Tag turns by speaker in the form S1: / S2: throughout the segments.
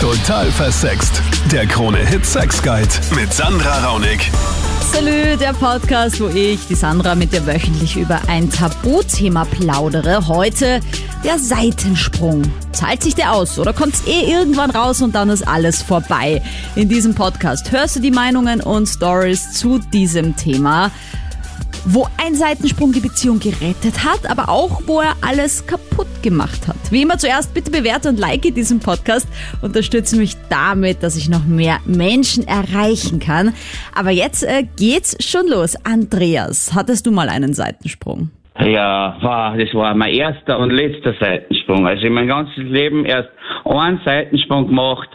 S1: Total versext. Der Krone-Hit Sex Guide mit Sandra Raunig.
S2: Salü, der Podcast, wo ich, die Sandra, mit dir wöchentlich über ein Tabuthema plaudere. Heute der Seitensprung. Zahlt sich der aus oder kommt's eh irgendwann raus und dann ist alles vorbei? In diesem Podcast hörst du die Meinungen und Stories zu diesem Thema wo ein Seitensprung die Beziehung gerettet hat, aber auch wo er alles kaputt gemacht hat. Wie immer zuerst bitte bewerte und like diesen Podcast, unterstütze mich damit, dass ich noch mehr Menschen erreichen kann. Aber jetzt äh, geht's schon los. Andreas, hattest du mal einen Seitensprung?
S3: Ja, war, das war mein erster und letzter Seitensprung. Also in meinem ganzen Leben erst einen Seitensprung gemacht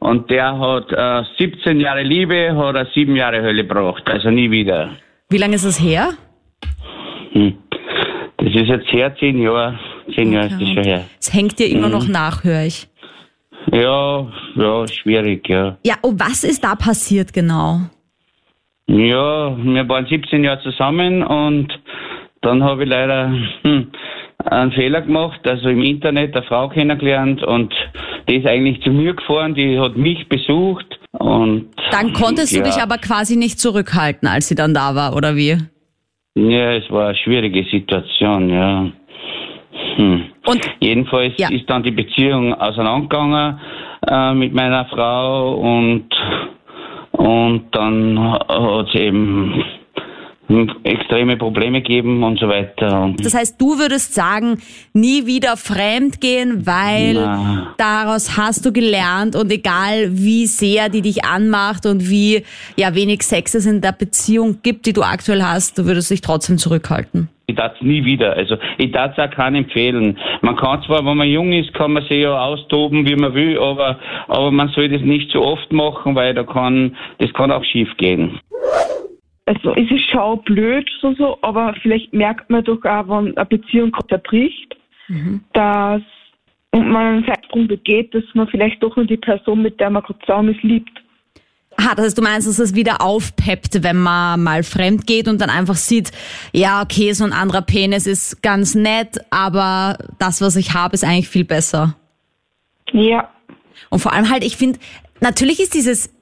S3: und der hat äh, 17 Jahre Liebe, hat er 7 Jahre Hölle gebracht. Also nie wieder.
S2: Wie lange ist es her?
S3: Hm. Das ist jetzt her, zehn Jahre. Zehn Jahre ist das schon her.
S2: Es hängt dir immer noch nach, höre ich.
S3: Ja, ja, schwierig, ja.
S2: Ja, und was ist da passiert genau?
S3: Ja, wir waren 17 Jahre zusammen und dann habe ich leider hm, einen Fehler gemacht, also im Internet eine Frau kennengelernt und die ist eigentlich zu mir gefahren, die hat mich besucht und
S2: Dann konntest
S3: ja.
S2: du dich aber quasi nicht zurückhalten, als sie dann da war, oder wie?
S3: Ja, es war eine schwierige Situation, ja. Hm.
S2: Und
S3: Jedenfalls
S2: Ja.
S3: ist dann die Beziehung auseinandergegangen äh, mit meiner Frau und, und dann hat es eben extreme Probleme gegeben und so weiter.
S2: Das heißt, du würdest sagen, nie wieder fremd gehen, weil
S3: Na.
S2: daraus hast du gelernt und egal wie sehr die dich anmacht und wie ja wenig Sex es in der Beziehung gibt, die du aktuell hast, du würdest dich trotzdem zurückhalten.
S3: ich darf es nie wieder. Also ich darf es auch keinen empfehlen. Man kann zwar, wenn man jung ist, kann man sich ja austoben, wie man will, aber, aber man soll das nicht zu oft machen, weil da kann, das kann auch schief gehen.
S4: Also es ist schon blöd so, so, aber vielleicht merkt man doch auch, wenn eine Beziehung gerade zerbricht, dass und man einen Zeitsprung begeht, dass man vielleicht doch nur die Person, mit der man gerade zusammen ist, liebt.
S2: Ah, das heißt, du meinst, dass es wieder aufpeppt, wenn man mal fremd geht und dann einfach sieht, ja, okay, so ein anderer Penis ist ganz nett, aber das, was ich habe, ist eigentlich viel besser.
S4: Ja,
S2: Und vor allem halt, ich finde, natürlich ist dieses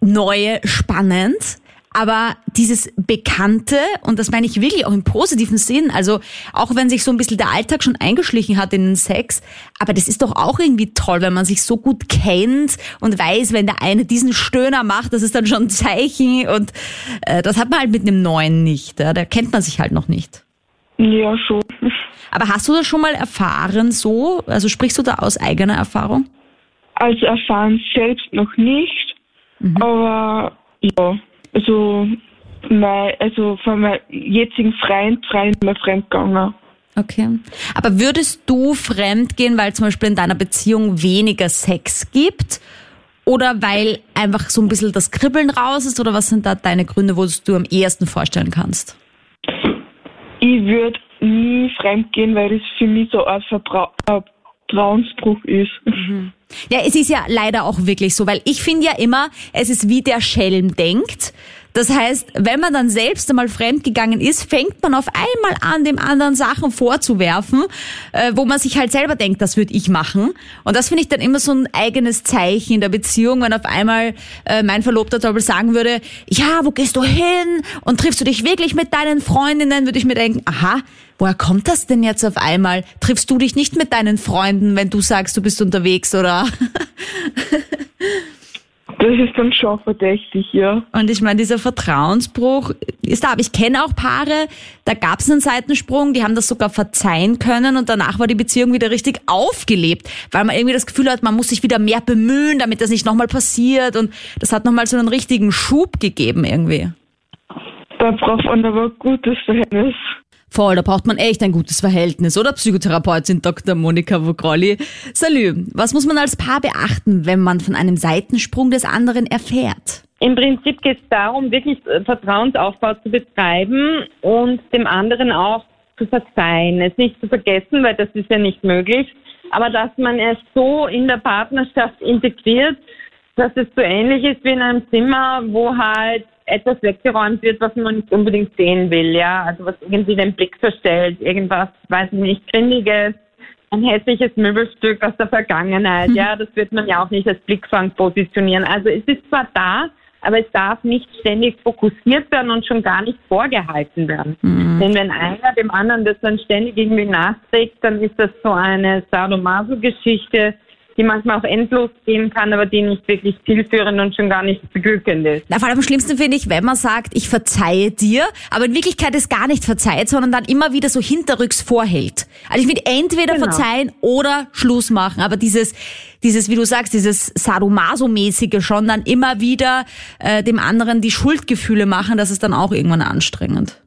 S2: Neue spannend, aber dieses Bekannte, und das meine ich wirklich auch im positiven Sinn, also auch wenn sich so ein bisschen der Alltag schon eingeschlichen hat in den Sex, aber das ist doch auch irgendwie toll, wenn man sich so gut kennt und weiß, wenn der eine diesen Stöhner macht, das ist dann schon ein Zeichen und äh, das hat man halt mit einem Neuen nicht, ja? da kennt man sich halt noch nicht.
S4: ja schon.
S2: Aber hast du das schon mal erfahren so? Also sprichst du da aus eigener Erfahrung?
S4: Also erfahren selbst noch nicht, aber ja, also mein, also von meinem jetzigen Freund, Freund mir fremdgegangen.
S2: Okay. Aber würdest du fremd gehen, weil zum Beispiel in deiner Beziehung weniger Sex gibt? Oder weil einfach so ein bisschen das Kribbeln raus ist? Oder was sind da deine Gründe, wo du am ehesten vorstellen kannst?
S4: Ich würde nie fremdgehen, weil das für mich so ein Vertrau Vertrauensbruch ist.
S2: Ja, es ist ja leider auch wirklich so, weil ich finde ja immer, es ist wie der Schelm denkt. Das heißt, wenn man dann selbst einmal fremdgegangen ist, fängt man auf einmal an, dem anderen Sachen vorzuwerfen, äh, wo man sich halt selber denkt, das würde ich machen. Und das finde ich dann immer so ein eigenes Zeichen in der Beziehung, wenn auf einmal äh, mein Verlobter zum Beispiel sagen würde, ja, wo gehst du hin? Und triffst du dich wirklich mit deinen Freundinnen? Würde ich mir denken, aha, woher kommt das denn jetzt auf einmal? Triffst du dich nicht mit deinen Freunden, wenn du sagst, du bist unterwegs oder?
S4: Das ist dann schon verdächtig, ja.
S2: Und ich meine, dieser Vertrauensbruch ist da. Aber ich kenne auch Paare, da gab es einen Seitensprung, die haben das sogar verzeihen können und danach war die Beziehung wieder richtig aufgelebt, weil man irgendwie das Gefühl hat, man muss sich wieder mehr bemühen, damit das nicht nochmal passiert. Und das hat nochmal so einen richtigen Schub gegeben irgendwie.
S4: Da braucht man aber ein gutes Verhältnis.
S2: Voll, da braucht man echt ein gutes Verhältnis, oder? Psychotherapeutin Dr. Monika Vogrolli. Salü, was muss man als Paar beachten, wenn man von einem Seitensprung des anderen erfährt?
S5: Im Prinzip geht es darum, wirklich äh, Vertrauensaufbau zu betreiben und dem anderen auch zu verzeihen. Es nicht zu vergessen, weil das ist ja nicht möglich, aber dass man es so in der Partnerschaft integriert, dass es so ähnlich ist wie in einem Zimmer, wo halt etwas weggeräumt wird, was man nicht unbedingt sehen will, ja. Also was irgendwie den Blick verstellt, irgendwas, weiß ich nicht, Grindiges, ein hässliches Möbelstück aus der Vergangenheit.
S2: Mhm.
S5: Ja, das wird man ja auch nicht als Blickfang positionieren. Also es ist zwar da, aber es darf nicht ständig fokussiert werden und schon gar nicht vorgehalten werden.
S2: Mhm.
S5: Denn wenn einer dem anderen das dann ständig irgendwie nachträgt, dann ist das so eine Sadomaso-Geschichte, die manchmal auch endlos gehen kann, aber die nicht wirklich zielführend und schon gar nicht beglückend ist.
S2: Na, vor allem am schlimmsten finde ich, wenn man sagt, ich verzeihe dir, aber in Wirklichkeit es gar nicht verzeiht, sondern dann immer wieder so hinterrücks vorhält. Also ich finde entweder
S5: Genau.
S2: verzeihen oder Schluss machen, aber dieses, dieses, wie du sagst, dieses Sadomaso-mäßige schon dann immer wieder äh, dem anderen die Schuldgefühle machen, das ist dann auch irgendwann anstrengend.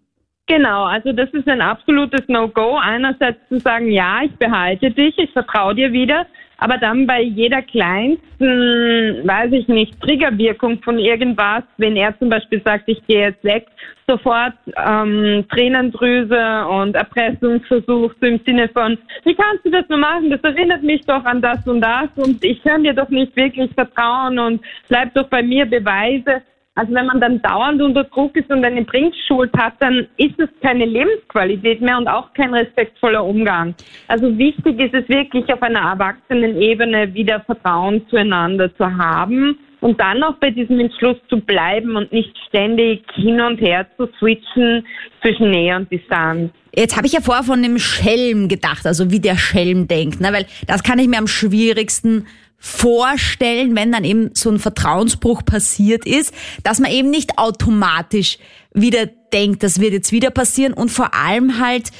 S5: Genau, also das ist ein absolutes No-Go. Einerseits zu sagen, ja, ich behalte dich, ich vertraue dir wieder, aber dann bei jeder kleinsten, weiß ich nicht, Triggerwirkung von irgendwas, wenn er zum Beispiel sagt, ich gehe jetzt weg, sofort ähm, Tränendrüse und Erpressungsversuch im Sinne von, wie kannst du das nur machen? Das erinnert mich doch an das und das und ich kann dir doch nicht wirklich vertrauen und bleib doch bei mir, Beweise. Also wenn man dann dauernd unter Druck ist und eine Bringschuld hat, dann ist es keine Lebensqualität mehr und auch kein respektvoller Umgang. Also wichtig ist es wirklich auf einer erwachsenen Ebene wieder Vertrauen zueinander zu haben und dann auch bei diesem Entschluss zu bleiben und nicht ständig hin und her zu switchen zwischen Nähe und Distanz.
S2: Jetzt habe ich ja vorher von dem Schelm gedacht, also wie der Schelm denkt, ne? weil das kann ich mir am schwierigsten vorstellen, wenn dann eben so ein Vertrauensbruch passiert ist, dass man eben nicht automatisch wieder denkt, das wird jetzt wieder passieren und vor allem halt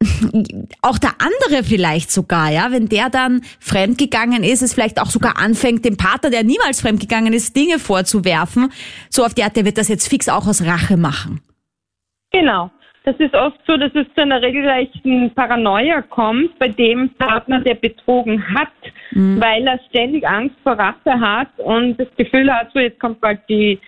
S2: auch der andere vielleicht sogar, ja, wenn der dann fremdgegangen ist, es vielleicht auch sogar anfängt, dem Partner, der niemals fremdgegangen ist, Dinge vorzuwerfen, so auf die Art, der wird das jetzt fix auch aus Rache machen.
S5: Genau. Das ist oft so, dass es zu einer regelrechten Paranoia kommt bei dem Partner, der betrogen hat, weil er ständig Angst vor Rache hat und das Gefühl hat, so jetzt kommt bald die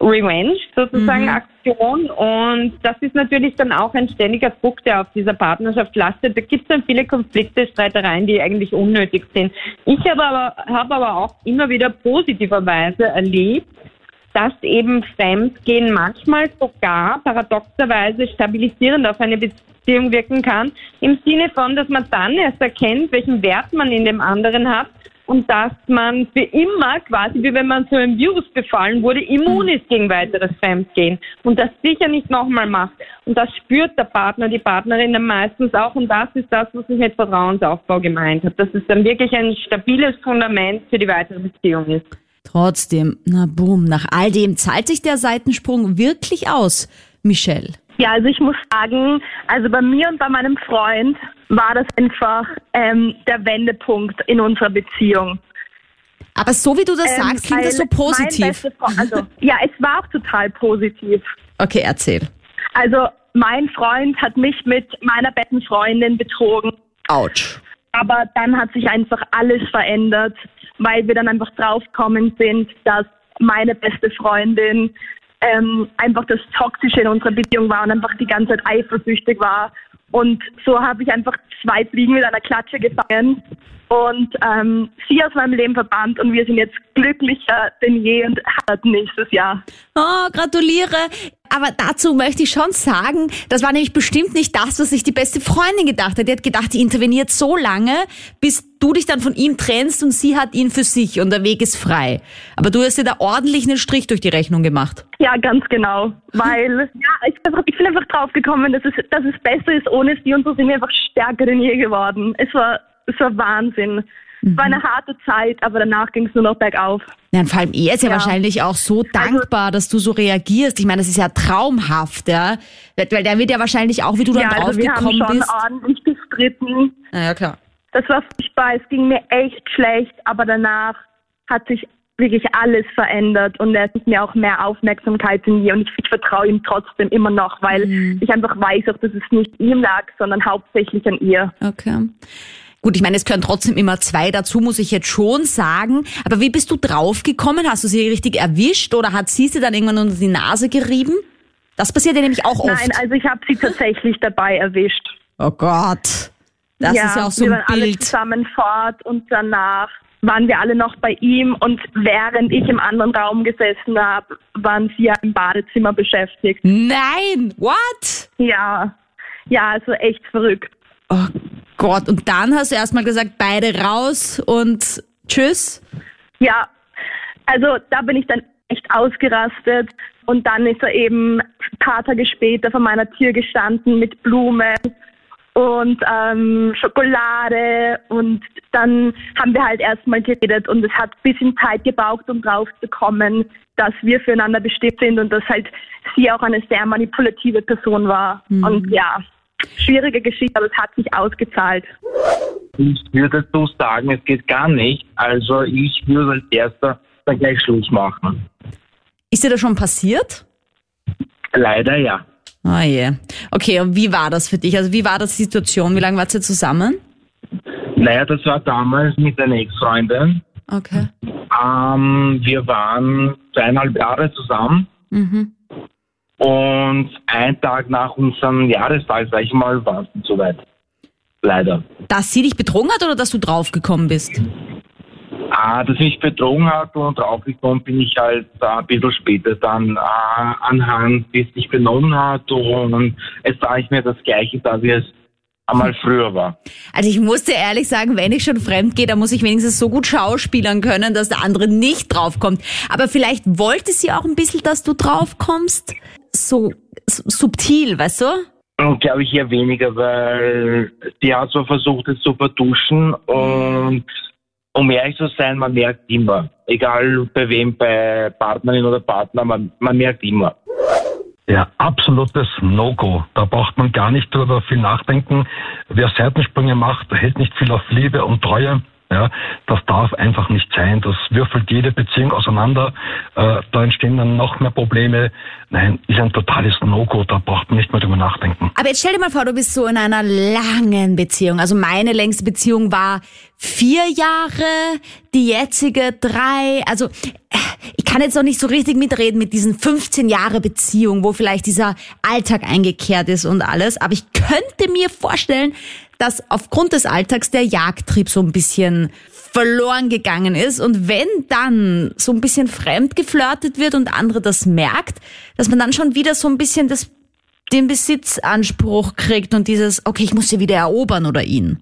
S5: Revenge sozusagen Aktion und das ist natürlich dann auch ein ständiger Druck, der auf dieser Partnerschaft lastet. Da gibt es dann viele Konflikte, Streitereien, die eigentlich unnötig sind. Ich habe aber, habe aber auch immer wieder positiverweise erlebt, dass eben Fremdgehen manchmal sogar paradoxerweise stabilisierend auf eine Beziehung wirken kann, im Sinne von, dass man dann erst erkennt, welchen Wert man in dem anderen hat und dass man für immer quasi, wie wenn man so einem Virus befallen wurde, immun ist gegen weiteres Fremdgehen und das sicher nicht nochmal macht. Und das spürt der Partner, die Partnerin dann meistens auch und das ist das, was ich mit Vertrauensaufbau gemeint habe, dass es dann wirklich ein stabiles Fundament für die weitere Beziehung ist.
S2: Trotzdem, na boom, nach all dem zahlt sich der Seitensprung wirklich aus, Michelle.
S6: Ja, also ich muss sagen, also bei mir und bei meinem Freund war das einfach ähm, der Wendepunkt in unserer Beziehung.
S2: Aber so wie du das
S6: Ähm,
S2: sagst, klingt das so positiv.
S6: Freund- Also, ja, es war auch total positiv.
S2: Okay, erzähl.
S6: Also mein Freund hat mich mit meiner besten Freundin betrogen,
S2: Autsch.
S6: aber dann hat sich einfach alles verändert, weil wir dann einfach draufgekommen sind, dass meine beste Freundin ähm, einfach das Toxische in unserer Beziehung war und einfach die ganze Zeit eifersüchtig war. Und so habe ich einfach zwei Fliegen mit einer Klatsche gefangen und ähm, sie aus meinem Leben verbannt und wir sind jetzt glücklicher denn je und heiraten nächstes Jahr.
S2: Oh, gratuliere. Aber dazu möchte ich schon sagen, das war nämlich bestimmt nicht das, was sich die beste Freundin gedacht hat. Die hat gedacht, die interveniert so lange, bis du dich dann von ihm trennst und sie hat ihn für sich und der Weg ist frei. Aber du hast dir da ordentlich einen Strich durch die Rechnung gemacht.
S6: Ja, ganz genau. Weil, ja, ich bin einfach, ich bin einfach drauf gekommen, dass es, dass es besser ist ohne sie und so sind wir einfach stärker denn je geworden. Es war, es war Wahnsinn. Es war eine harte Zeit, aber danach ging es nur noch bergauf.
S2: Ja, und vor allem er ist ja,
S6: Ja.
S2: wahrscheinlich auch so dankbar, dass du so reagierst. Ich meine, das ist ja traumhaft, ja. Weil der wird ja wahrscheinlich auch, wie du dann
S6: Ja, also wir haben
S2: draufgekommen
S6: schon
S2: bist.
S6: ordentlich gestritten.
S2: Naja, klar.
S6: Das war furchtbar, es ging mir echt schlecht, aber danach hat sich wirklich alles verändert und er gibt mir auch mehr Aufmerksamkeit in mir und ich, ich vertraue ihm trotzdem immer noch, weil ich einfach weiß auch, dass es nicht ihm lag, sondern hauptsächlich an ihr.
S2: Okay. Gut, ich meine, es gehören trotzdem immer zwei dazu, muss ich jetzt schon sagen. Aber wie bist du draufgekommen? Hast du sie richtig erwischt oder hat sie sie dann irgendwann unter die Nase gerieben? Das passiert ja nämlich auch oft.
S6: Nein, also ich habe sie tatsächlich dabei erwischt.
S2: oh Gott. Das ist ja auch so
S6: wir
S2: ein
S6: waren alle
S2: Bild.
S6: zusammen fort und danach waren wir alle noch bei ihm und während ich im anderen Raum gesessen habe, waren sie ja im Badezimmer beschäftigt.
S2: Nein, what?
S6: Ja, ja, also echt verrückt.
S2: Oh Gott, und dann hast du erstmal gesagt, beide raus und tschüss.
S6: Ja, also da bin ich dann echt ausgerastet und dann ist er eben ein paar Tage später vor meiner Tür gestanden mit Blumen und ähm, Schokolade und dann haben wir halt erstmal geredet und es hat ein bisschen Zeit gebraucht, um drauf zu kommen, dass wir füreinander bestimmt sind und dass halt sie auch eine sehr manipulative Person war.
S2: Mhm.
S6: Und ja, schwierige Geschichte, aber es hat sich ausgezahlt.
S7: Ich würde so sagen, es geht gar nicht. Also ich würde als erster dann gleich Schluss machen.
S2: Ist dir das schon passiert?
S7: Leider ja.
S2: Oh je. Okay, und wie war das für dich? Also wie war das die Situation? Wie lange wart ihr zusammen?
S7: Naja, das war damals mit einer Ex-Freundin.
S2: Okay.
S7: Ähm, wir waren zweieinhalb Jahre zusammen
S2: Mhm.
S7: Und ein Tag nach unserem Jahrestag, sag ich mal, war es nicht so weit. Leider.
S2: Dass sie dich betrogen hat oder dass du draufgekommen bist?
S7: Ah, dass mich betrogen hat und draufgekommen bin ich halt ein bisschen später dann äh, anhand, wie es sich benommen hat und es sah ich mir das Gleiche da, wie es einmal früher war.
S2: Also ich muss dir ehrlich sagen, wenn ich schon fremd gehe, dann muss ich wenigstens so gut schauspielern können, dass der andere nicht draufkommt. Aber vielleicht wollte sie auch ein bisschen, dass du draufkommst. So subtil, weißt du?
S7: Glaube ich eher weniger, weil sie hat so versucht, es zu vertuschen und um ehrlich zu sein, man merkt immer, egal bei wem, bei Partnerin oder Partner, man, man merkt immer.
S8: Ja, absolutes No-Go. Da braucht man gar nicht drüber viel nachdenken. Wer Seitensprünge macht, hält nicht viel auf Liebe und Treue. Ja, das darf einfach nicht sein. Das würfelt jede Beziehung auseinander. Äh, da entstehen dann noch mehr Probleme. Nein, ist ein totales No-Go. Da braucht man nicht mehr drüber nachdenken.
S2: Aber jetzt stell dir mal vor, du bist so in einer langen Beziehung. Also meine längste Beziehung war vier Jahre, die jetzige drei. Also kann jetzt noch nicht so richtig mitreden mit diesen 15 Jahre Beziehung, wo vielleicht dieser Alltag eingekehrt ist und alles. Aber ich könnte mir vorstellen, dass aufgrund des Alltags der Jagdtrieb so ein bisschen verloren gegangen ist und wenn dann so ein bisschen fremd geflirtet wird und andere das merkt, dass man dann schon wieder so ein bisschen das den Besitzanspruch kriegt und dieses, okay, ich muss sie wieder erobern oder ihn.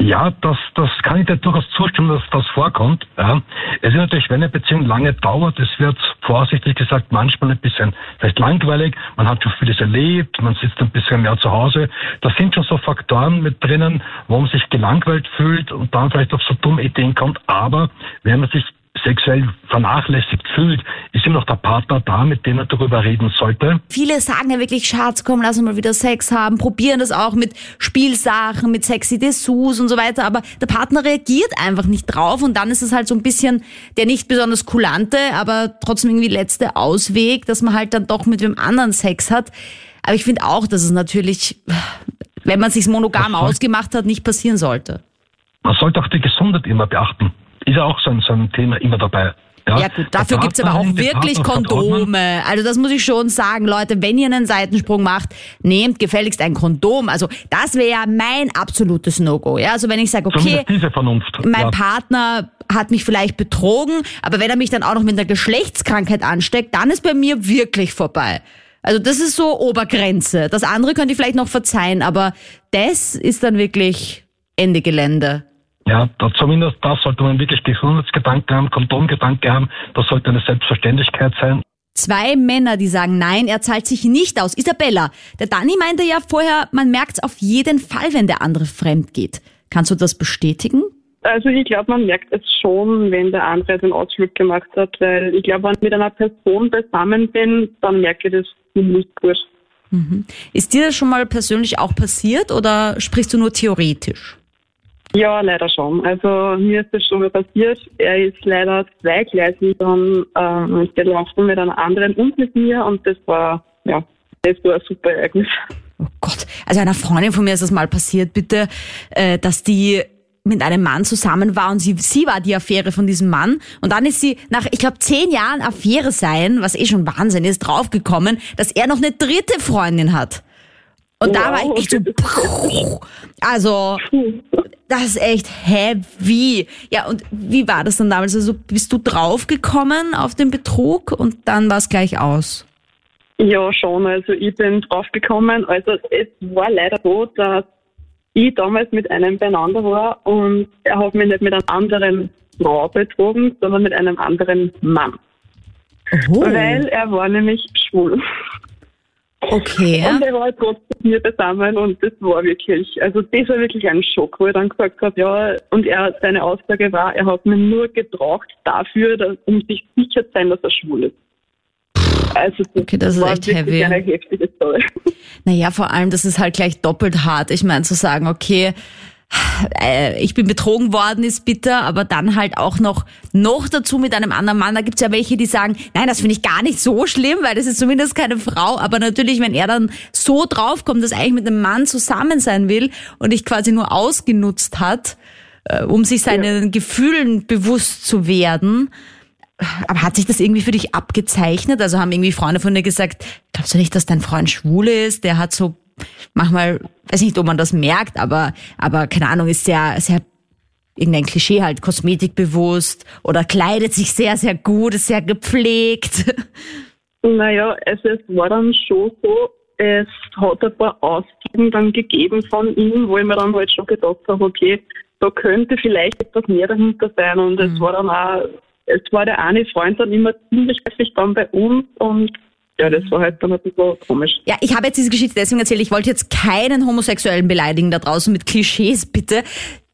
S8: Ja, das, das kann ich dir durchaus zustimmen, dass das vorkommt. Ja. Es ist natürlich, wenn eine Beziehung lange dauert, es wird vorsichtig gesagt manchmal ein bisschen vielleicht langweilig, man hat schon vieles erlebt, man sitzt ein bisschen mehr zu Hause. Das sind schon so Faktoren mit drinnen, wo man sich gelangweilt fühlt und dann vielleicht auf so dumme Ideen kommt. Aber wenn man sich sexuell vernachlässigt fühlt, ist immer noch der Partner da, mit dem er darüber reden sollte.
S2: Viele sagen ja wirklich, Schatz, komm, lass uns mal wieder Sex haben, probieren das auch mit Spielsachen, mit sexy Dessous und so weiter, aber der Partner reagiert einfach nicht drauf und dann ist es halt so ein bisschen der nicht besonders kulante, aber trotzdem irgendwie letzte Ausweg, dass man halt dann doch mit wem anderen Sex hat. Aber ich finde auch, dass es natürlich, wenn man sich monogam ausgemacht hat, nicht passieren sollte.
S8: Man sollte auch die Gesundheit immer beachten. Ist ja auch so ein, so ein Thema immer dabei. Ja,
S2: Ja gut, dafür
S8: Der
S2: gibt's aber auch wirklich. Kondome. Also das muss ich schon sagen, Leute, wenn ihr einen Seitensprung macht, nehmt gefälligst ein Kondom. Also das wäre ja mein absolutes No-Go. Ja, also wenn ich sage, okay,
S8: Zumindest diese Vernunft.
S2: mein
S8: ja.
S2: Partner hat mich vielleicht betrogen, aber wenn er mich dann auch noch mit einer Geschlechtskrankheit ansteckt, dann ist bei mir wirklich vorbei. Also das ist so Obergrenze. Das andere könnte ich vielleicht noch verzeihen, aber das ist dann wirklich Ende Gelände.
S8: Ja, da zumindest da sollte man wirklich Gesundheitsgedanken haben, Kondomgedanken haben. Das sollte eine Selbstverständlichkeit sein.
S2: Zwei Männer, die sagen, nein, er zahlt sich nicht aus. Isabella, der Danny meinte ja vorher, man merkt's auf jeden Fall, wenn der andere fremd geht. Kannst du das bestätigen?
S9: Also ich glaube, man merkt es schon, wenn der andere den Ausflug gemacht hat, weil ich glaube, wenn ich mit einer Person zusammen bin, dann merke ich das nicht gut.
S2: Ist dir das schon mal persönlich auch passiert oder sprichst du nur theoretisch?
S9: Ja, leider schon. Also mir ist das schon mal passiert. Er ist leider zweigleisig dann ähm, gelaufen mit einer anderen und mit mir und das war, ja, das war ein super Ereignis.
S2: Oh Gott, also einer Freundin von mir ist das mal passiert, bitte, äh, dass die mit einem Mann zusammen war und sie, sie war die Affäre von diesem Mann. Und dann ist sie nach, ich glaube, zehn Jahren Affäre sein, was eh schon Wahnsinn ist, draufgekommen, dass er noch eine dritte Freundin hat. Und da war ich echt so, also, das ist echt heavy. Ja, und wie war das dann damals? Also, bist du draufgekommen auf den Betrug und dann war es gleich aus?
S9: Ja, schon. Also ich bin draufgekommen. Also es war leider so, dass ich damals mit einem beieinander war und er hat mich nicht mit einer anderen Frau betrogen, sondern mit einem anderen Mann.
S2: Oh.
S9: Weil er war nämlich schwul.
S2: Okay.
S9: Und er war halt trotzdem mit mir zusammen und das war wirklich, also das war wirklich ein Schock, wo ich dann gesagt habe, ja, und er, seine Aussage war, er hat mir nur gebraucht dafür, dass, um sich sicher zu sein, dass er schwul ist. Also das,
S2: Okay, das ist echt heavy.
S9: eine heftige Story.
S2: Naja, vor allem, das ist halt gleich doppelt hart. Ich meine, zu sagen, okay, äh, ich bin betrogen worden, ist bitter, aber dann halt auch noch, noch dazu mit einem anderen Mann. Da gibt's ja welche, die sagen, nein, das finde ich gar nicht so schlimm, weil das ist zumindest keine Frau. Aber natürlich, wenn er dann so draufkommt, dass er eigentlich mit einem Mann zusammen sein will und dich quasi nur ausgenutzt hat, äh, um sich seinen Gefühlen bewusst zu werden. Aber hat sich das irgendwie für dich abgezeichnet? Also haben irgendwie Freunde von dir gesagt, glaubst du nicht, dass dein Freund schwul ist? Der hat so manchmal, weiß nicht, ob man das merkt, aber, aber keine Ahnung, ist sehr, sehr irgendein Klischee halt, kosmetikbewusst oder kleidet sich sehr, sehr gut, ist sehr gepflegt.
S9: Naja, also es war dann schon so, es hat ein paar Aussagen dann gegeben von ihm, wo ich mir dann halt schon gedacht habe, okay, da könnte vielleicht etwas mehr dahinter sein und es war dann auch, es war der eine Freund dann immer ziemlich häufig dann bei uns und ja, das war halt dann ein bisschen komisch.
S2: Ja, ich habe jetzt diese Geschichte deswegen erzählt, ich wollte jetzt keinen Homosexuellen beleidigen da draußen mit Klischees, bitte.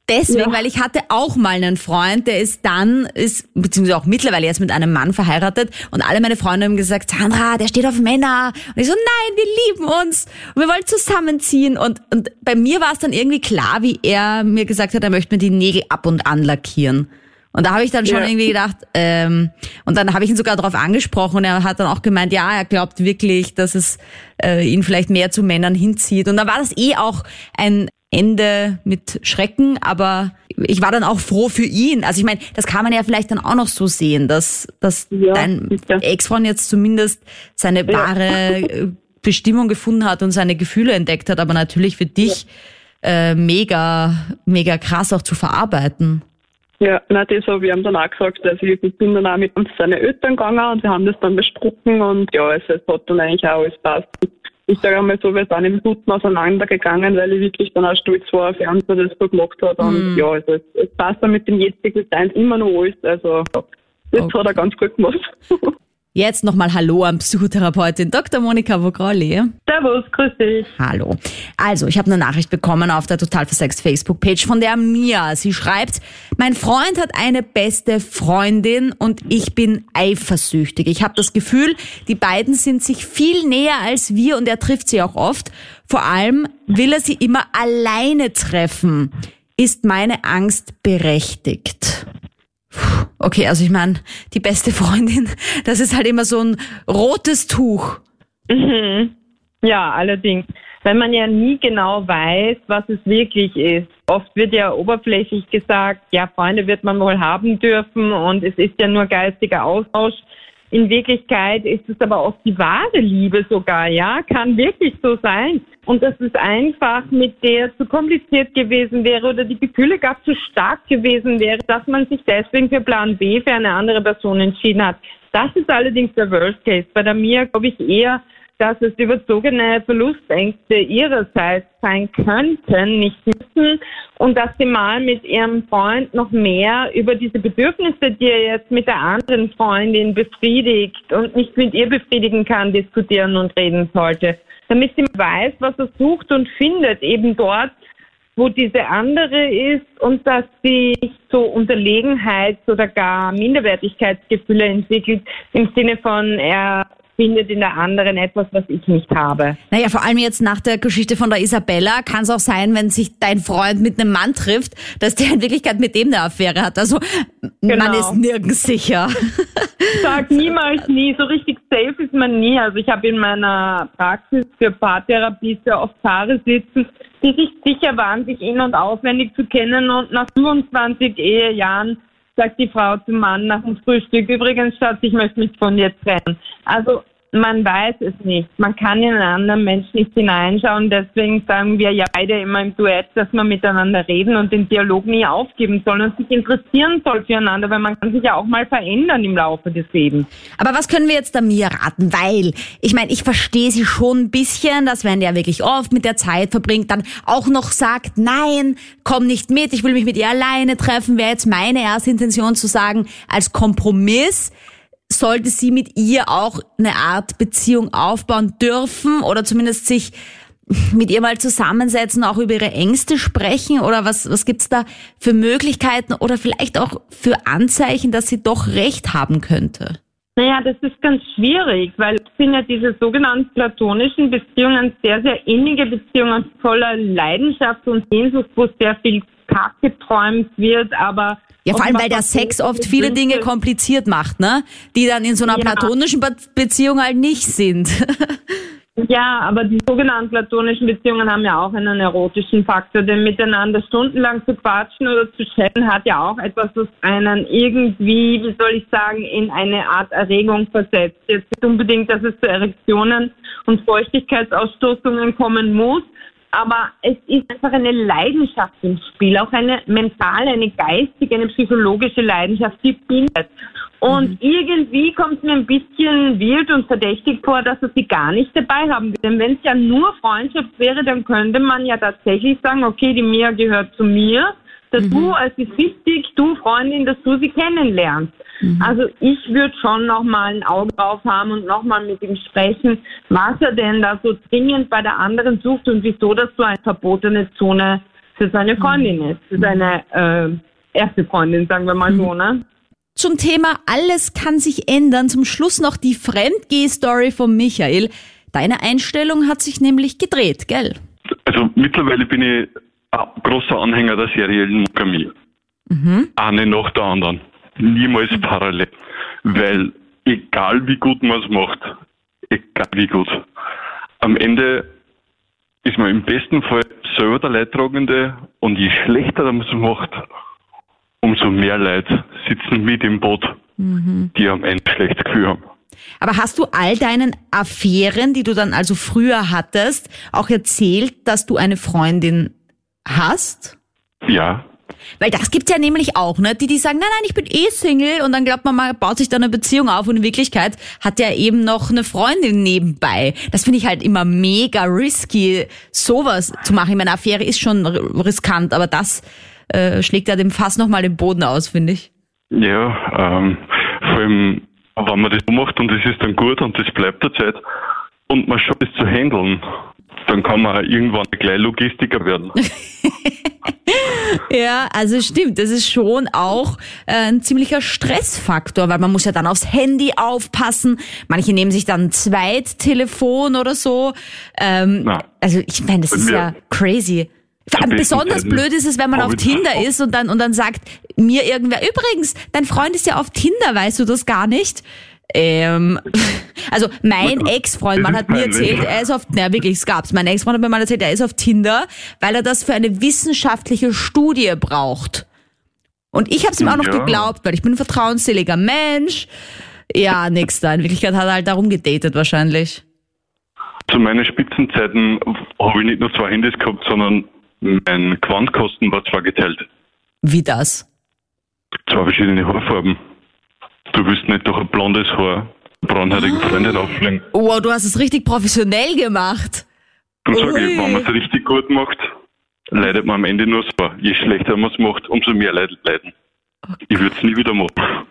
S2: Deswegen,
S9: Ja.
S2: weil ich hatte auch mal einen Freund, der ist dann, ist, beziehungsweise auch mittlerweile jetzt mit einem Mann verheiratet und alle meine Freunde haben gesagt, Sandra, der steht auf Männer. Und ich so, nein, wir lieben uns und wir wollen zusammenziehen. Und, und bei mir war es dann irgendwie klar, wie er mir gesagt hat, er möchte mir die Nägel ab und an lackieren. Und da habe ich dann schon
S9: Ja.
S2: irgendwie gedacht, ähm, und dann habe ich ihn sogar darauf angesprochen und er hat dann auch gemeint, ja, er glaubt wirklich, dass es äh, ihn vielleicht mehr zu Männern hinzieht. Und dann war das eh auch ein Ende mit Schrecken, aber ich war dann auch froh für ihn. Also ich meine, das kann man ja vielleicht dann auch noch so sehen, dass, dass
S9: Ja,
S2: dein. Ex-Freund jetzt zumindest seine wahre äh, Bestimmung gefunden hat und seine Gefühle entdeckt hat, aber natürlich für dich äh, mega, mega krass auch zu verarbeiten.
S9: Ja, na, das habe ich ihm dann auch gesagt. Also ich bin dann auch mit uns seine Eltern gegangen und wir haben das dann besprochen und ja, also es hat dann eigentlich auch alles passt. Ich sage einmal so, wir sind im Guten auseinandergegangen, weil ich wirklich dann auch stolz war auf ihn, dass er das so gemacht hat. Und ja, also es, es passt dann mit dem jetzigen Sein immer noch alles. Also das
S2: Okay.
S9: hat er ganz gut gemacht.
S2: Jetzt nochmal Hallo an Psychotherapeutin Dr. Monika Vogrolli.
S5: Servus, grüß dich.
S2: Hallo. Also, ich habe eine Nachricht bekommen auf der Total Versext Facebook-Page von der Mia. Sie schreibt, mein Freund hat eine beste Freundin und ich bin eifersüchtig. Ich habe das Gefühl, die beiden sind sich viel näher als wir und er trifft sie auch oft. Vor allem will er sie immer alleine treffen. Ist meine Angst berechtigt? Okay, also ich meine, die beste Freundin, das ist halt immer so ein rotes Tuch.
S5: Mhm. Ja, allerdings. Wenn man ja nie genau weiß, was es wirklich ist. Oft wird ja oberflächlich gesagt, ja, Freunde wird man wohl haben dürfen und es ist ja nur geistiger Austausch. In Wirklichkeit ist es aber oft die wahre Liebe sogar, ja, kann wirklich so sein. Und dass es einfach mit der zu kompliziert gewesen wäre oder die Gefühle gar zu stark gewesen wäre, dass man sich deswegen für Plan B für eine andere Person entschieden hat. Das ist allerdings der Worst Case. Bei der Mia glaube ich eher, dass es überzogene Verlustängste ihrerseits sein könnten, nicht müssen, und dass sie mal mit ihrem Freund noch mehr über diese Bedürfnisse, die er jetzt mit der anderen Freundin befriedigt und nicht mit ihr befriedigen kann, diskutieren und reden sollte. Damit sie weiß, was er sucht und findet, eben dort, wo diese andere ist und dass sie nicht so Unterlegenheits- oder gar Minderwertigkeitsgefühle entwickelt im Sinne von, er findet in der anderen etwas, was ich nicht habe.
S2: Naja, vor allem jetzt nach der Geschichte von der Isabella kann es auch sein, wenn sich dein Freund mit einem Mann trifft, dass der in Wirklichkeit mit dem eine Affäre hat. Also man
S5: Genau.
S2: ist nirgends sicher.
S5: Sag niemals nie, so richtig safe ist man nie. Also ich habe in meiner Praxis für Paartherapie sehr oft Paare sitzen, die sich sicher waren, sich in- und auswendig zu kennen und nach 25 Ehejahren sagt die Frau zum Mann nach dem Frühstück, übrigens Schatz, ich möchte mich von dir trennen. Also man weiß es nicht. Man kann in einen anderen Menschen nicht hineinschauen. Deswegen sagen wir ja beide immer im Duett, dass man miteinander reden und den Dialog nie aufgeben soll und sich interessieren soll füreinander, weil man kann sich ja auch mal verändern im Laufe des Lebens.
S2: Aber was können wir jetzt da mir raten? Weil, ich meine, ich verstehe sie schon ein bisschen, dass wenn der wirklich oft mit der Zeit verbringt, dann auch noch sagt, nein, komm nicht mit, ich will mich mit ihr alleine treffen, wäre jetzt meine erste Intention zu sagen, als Kompromiss sollte sie mit ihr auch eine Art Beziehung aufbauen dürfen oder zumindest sich mit ihr mal zusammensetzen, auch über ihre Ängste sprechen oder was, was gibt's da für Möglichkeiten oder vielleicht auch für Anzeichen, dass sie doch recht haben könnte?
S5: Naja, das ist ganz schwierig, weil es sind ja diese sogenannten platonischen Beziehungen sehr, sehr innige Beziehungen voller Leidenschaft und Sehnsucht, wo sehr viel Kack geträumt wird, aber
S2: ja, vor allem, weil der Sex oft viele Dinge kompliziert macht, ne? Die dann in so einer
S5: Ja.
S2: platonischen Be Beziehung halt nicht sind.
S5: Ja, aber die sogenannten platonischen Beziehungen haben ja auch einen erotischen Faktor, denn miteinander stundenlang zu quatschen oder zu chatten hat ja auch etwas, was einen irgendwie, wie soll ich sagen, in eine Art Erregung versetzt. Jetzt nicht unbedingt, dass es zu Erektionen und Feuchtigkeitsausstoßungen kommen muss, aber es ist einfach eine Leidenschaft im Spiel, auch eine mentale, eine geistige, eine psychologische Leidenschaft, die bindet. Und irgendwie kommt es mir ein bisschen wild und verdächtig vor, dass er sie gar nicht dabei haben. Denn wenn es ja nur Freundschaft wäre, dann könnte man ja tatsächlich sagen, okay, die Mia gehört zu mir. Dazu, es ist wichtig, du Freundin, dass du sie kennenlernst. Also ich würde schon nochmal ein Auge drauf haben und nochmal mit ihm sprechen, was er denn da so dringend bei der anderen sucht und wieso das so eine verbotene Zone für seine Freundin ist, für seine äh, erste Freundin, sagen wir mal so, ne?
S2: Zum Thema Alles kann sich ändern. Zum Schluss noch die Fremdgeh-Story von Michael. Deine Einstellung hat sich nämlich gedreht, gell?
S10: Also mittlerweile bin ich ein großer Anhänger der seriellen Monogamie. Eine nach der anderen. Niemals parallel. Weil egal wie gut man es macht, egal wie gut, am Ende ist man im besten Fall selber der Leidtragende und je schlechter man es macht, umso mehr Leute sitzen mit im Boot, die am Ende schlechtes Gefühl haben.
S2: Aber hast du all deinen Affären, die du dann also früher hattest, auch erzählt, dass du eine Freundin hast?
S10: Ja,
S2: Weil das gibt's ja nämlich auch, ne? Die, die sagen, nein, nein, ich bin eh Single und dann glaubt man, man baut sich da eine Beziehung auf und in Wirklichkeit hat er eben noch eine Freundin nebenbei. Das finde ich halt immer mega risky, sowas zu machen. Ich meine, Affäre ist schon riskant, aber das äh, schlägt ja dem Fass nochmal den Boden aus, finde ich.
S10: Ja, ähm, vor allem, wenn man das so macht und es ist dann gut und das bleibt der Zeit und man schafft es zu handeln, dann kann man irgendwann gleich Logistiker werden.
S2: Ja, also stimmt, das ist schon auch äh, ein ziemlicher Stressfaktor, weil man muss ja dann aufs Handy aufpassen. Manche nehmen sich dann ein Zweittelefon oder so. Ähm,
S10: Na,
S2: also ich meine, das ist ja crazy. Besonders
S10: Zeiten
S2: blöd ist es, wenn man auf Tinder ist und dann und dann sagt mir irgendwer, übrigens, dein Freund ist ja auf Tinder, weißt du das gar nicht? Ähm, also mein Ex-Freund, man hat mir erzählt, er ist auf, na wirklich, es gab's. Mein Ex-Freund hat mir mal erzählt, er ist auf Tinder, weil er das für eine wissenschaftliche Studie braucht. Und ich habe es ihm auch noch
S10: Ja.
S2: geglaubt, weil ich bin ein vertrauensseliger Mensch. Ja, nix da. In Wirklichkeit hat er halt darum gedatet wahrscheinlich.
S10: Zu meinen Spitzenzeiten habe ich nicht nur zwei Handys gehabt, sondern mein Quantkosten war zwar geteilt.
S2: Wie das?
S10: Zwei verschiedene Haarfarben. Du willst nicht durch ein blondes Haar braunhaarigen Freundin auflegen.
S2: Wow, du hast es richtig professionell gemacht.
S10: Dann sage ich, wenn man es richtig gut macht, leidet man am Ende nur so. Je schlechter man es macht, umso mehr Leid leiden. Ich würde es nie wieder machen.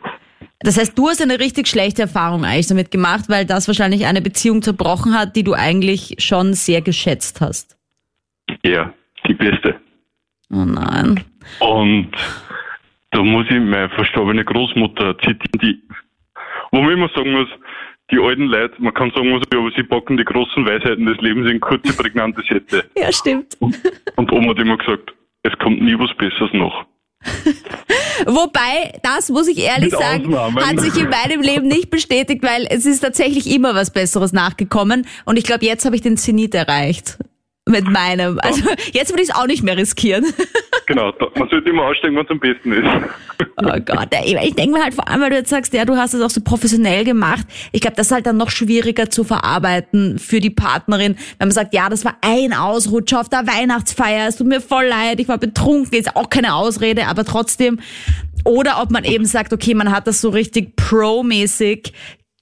S2: Das heißt, du hast eine richtig schlechte Erfahrung eigentlich damit gemacht, weil das wahrscheinlich eine Beziehung zerbrochen hat, die du eigentlich schon sehr geschätzt hast.
S10: Ja, die beste.
S2: Oh nein.
S10: Und da muss ich meine verstorbene Großmutter zitieren, die, wo man immer sagen muss, die alten Leute, man kann sagen, was aber sie packen die großen Weisheiten des Lebens in kurze, prägnante Sätze.
S2: Ja, stimmt.
S10: Und Oma hat immer gesagt, es kommt nie was Besseres noch.
S2: Wobei, das muss ich ehrlich
S10: Mit
S2: sagen,
S10: Ausnahmen.
S2: hat sich in meinem Leben nicht bestätigt, weil es ist tatsächlich immer was Besseres nachgekommen. Und ich glaube, jetzt habe ich den Zenit erreicht. Mit meinem. Also jetzt würde ich es auch nicht mehr riskieren.
S10: Genau, man sollte immer aussteigen, wenn es am besten ist.
S2: Oh Gott, ey, ich denke mir halt vor allem, weil du jetzt sagst, ja, du hast es auch so professionell gemacht. Ich glaube, das ist halt dann noch schwieriger zu verarbeiten für die Partnerin, wenn man sagt, ja, das war ein Ausrutscher auf der Weihnachtsfeier, es tut mir voll leid, ich war betrunken, ist auch keine Ausrede, aber trotzdem. Oder ob man eben sagt, okay, man hat das so richtig pro-mäßig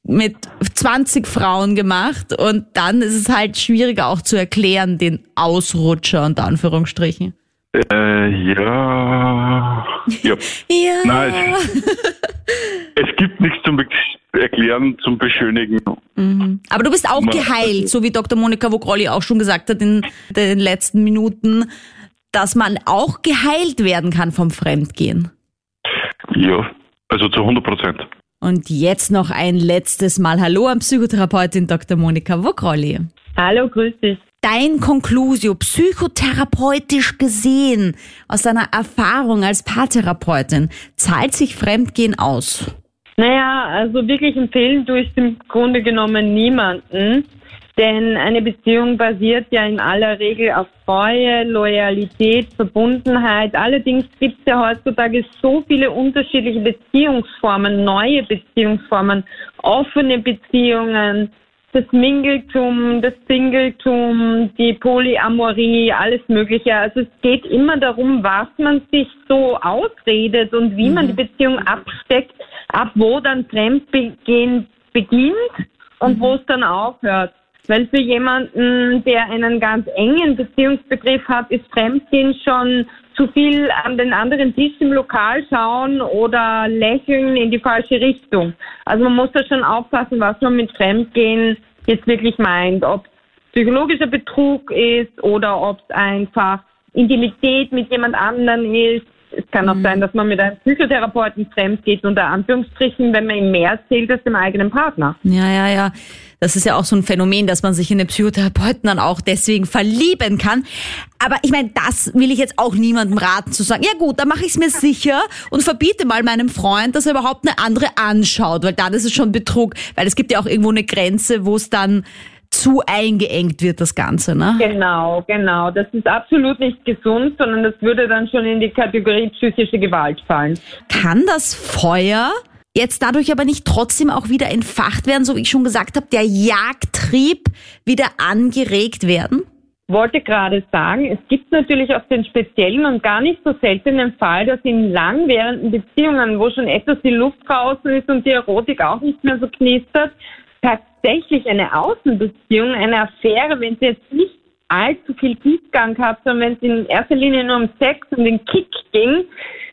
S2: mit 20 Frauen gemacht und dann ist es halt schwieriger auch zu erklären, den Ausrutscher unter Anführungsstrichen.
S10: Äh, ja. Ja.
S2: Ja.
S10: Nein, es, es gibt nichts zum Erklären, zum Beschönigen.
S2: Aber du bist auch
S10: Ma-
S2: geheilt, so wie Dr. Monika Vogrolli auch schon gesagt hat in den letzten Minuten, dass man auch geheilt werden kann vom Fremdgehen.
S10: Ja, also zu 100 Prozent.
S2: Und jetzt noch ein letztes Mal Hallo an Psychotherapeutin Dr. Monika Vogrolli.
S5: Hallo, grüß dich.
S2: Dein Conclusio, psychotherapeutisch gesehen, aus deiner Erfahrung als Paartherapeutin, zahlt sich Fremdgehen aus?
S5: Naja, also wirklich empfehlen tue ich im Grunde genommen niemanden. Denn eine Beziehung basiert ja in aller Regel auf Treue, Loyalität, Verbundenheit. Allerdings gibt es ja heutzutage so viele unterschiedliche Beziehungsformen, neue Beziehungsformen, offene Beziehungen, das Mingeltum, das Singletum, die Polyamorie, alles Mögliche. Also es geht immer darum, was man sich so ausredet und wie man die Beziehung absteckt, ab wo dann Fremdgehen beginnt und wo es dann aufhört. Weil für jemanden, der einen ganz engen Beziehungsbegriff hat, ist Fremdgehen schon zu viel an den anderen Tisch im Lokal schauen oder lächeln in die falsche Richtung. Also man muss da schon aufpassen, was man mit Fremdgehen jetzt wirklich meint. Ob es psychologischer Betrug ist oder ob es einfach Intimität mit jemand anderen ist. Es kann auch sein, dass man mit einem Psychotherapeuten fremd geht, unter Anführungsstrichen, wenn man ihm mehr erzählt als dem eigenen Partner.
S2: Ja, ja, ja. Das ist ja auch so ein Phänomen, dass man sich in den Psychotherapeuten dann auch deswegen verlieben kann. Aber ich meine, das will ich jetzt auch niemandem raten zu sagen. Ja gut, dann mache ich es mir sicher und verbiete mal meinem Freund, dass er überhaupt eine andere anschaut, weil dann ist es schon Betrug. Weil es gibt ja auch irgendwo eine Grenze, wo es dann zu eingeengt wird, das Ganze, ne?
S5: Genau, genau. Das ist absolut nicht gesund, sondern das würde dann schon in die Kategorie psychische Gewalt fallen.
S2: Kann das Feuer jetzt dadurch aber nicht trotzdem auch wieder entfacht werden, so wie ich schon gesagt habe, der Jagdtrieb wieder angeregt werden?
S5: wollte gerade sagen, es gibt natürlich auch den speziellen und gar nicht so seltenen Fall, dass in langwährenden Beziehungen, wo schon etwas die Luft draußen ist und die Erotik auch nicht mehr so knistert, tatsächlich eine Außenbeziehung, eine Affäre, wenn sie jetzt nicht allzu viel Tiefgang hat, sondern wenn es in erster Linie nur um Sex und den Kick ging,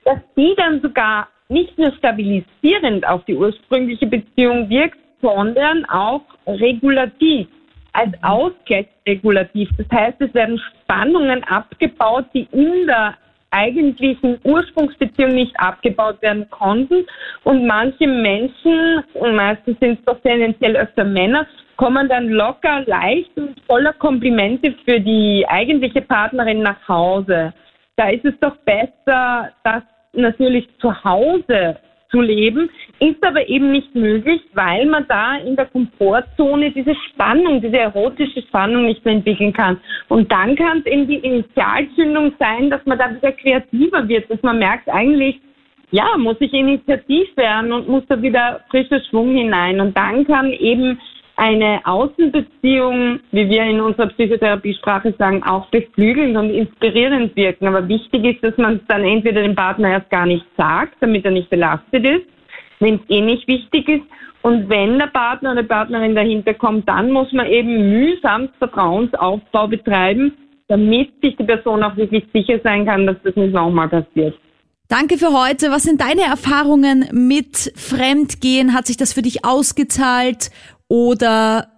S5: dass die dann sogar nicht nur stabilisierend auf die ursprüngliche Beziehung wirkt, sondern auch regulativ, als Ausgleichsregulativ. Das heißt, es werden Spannungen abgebaut, die in der eigentlichen Ursprungsbeziehung nicht abgebaut werden konnten. Und manche Menschen, meistens sind es doch tendenziell öfter Männer, kommen dann locker, leicht und voller Komplimente für die eigentliche Partnerin nach Hause. Da ist es doch besser, das natürlich zu Hause zu leben, ist aber eben nicht möglich, weil man da in der Komfortzone diese Spannung, diese erotische Spannung nicht mehr entwickeln kann. Und dann kann es eben die Initialzündung sein, dass man da wieder kreativer wird, dass man merkt, eigentlich, ja, muss ich initiativ werden und muss da wieder frischer Schwung hinein. Und dann kann eben eine Außenbeziehung, wie wir in unserer Psychotherapiesprache sagen, auch beflügelnd und inspirierend wirken. Aber wichtig ist, dass man es dann entweder dem Partner erst gar nicht sagt, damit er nicht belastet ist, wenn es eh nicht wichtig ist. Und wenn der Partner oder die Partnerin dahinter kommt, dann muss man eben mühsam Vertrauensaufbau betreiben, damit sich die Person auch wirklich sicher sein kann, dass das nicht nochmal passiert.
S2: Danke für heute. Was sind deine Erfahrungen mit Fremdgehen? Hat sich das für dich ausgezahlt oder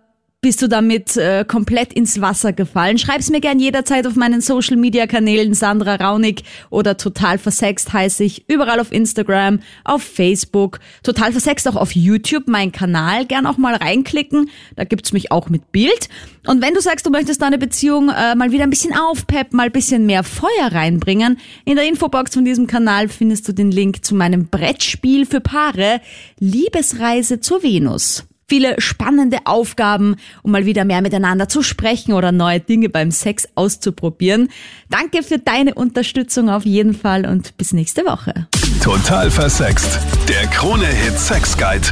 S2: bist du damit äh, komplett ins Wasser gefallen? Schreib's mir gern jederzeit auf meinen Social Media Kanälen Sandra Raunig oder Total Versext heiße ich überall auf Instagram, auf Facebook, Total Versext auch auf YouTube, mein Kanal, gern auch mal reinklicken, da gibt's mich auch mit Bild. Und wenn du sagst, du möchtest deine Beziehung äh, mal wieder ein bisschen aufpeppen, mal ein bisschen mehr Feuer reinbringen, in der Infobox von diesem Kanal findest du den Link zu meinem Brettspiel für Paare, Liebesreise zur Venus. Viele spannende Aufgaben, um mal wieder mehr miteinander zu sprechen oder neue Dinge beim Sex auszuprobieren. Danke für deine Unterstützung auf jeden Fall und bis nächste Woche.
S1: Total versext. Der Krone-Hit Sex Guide.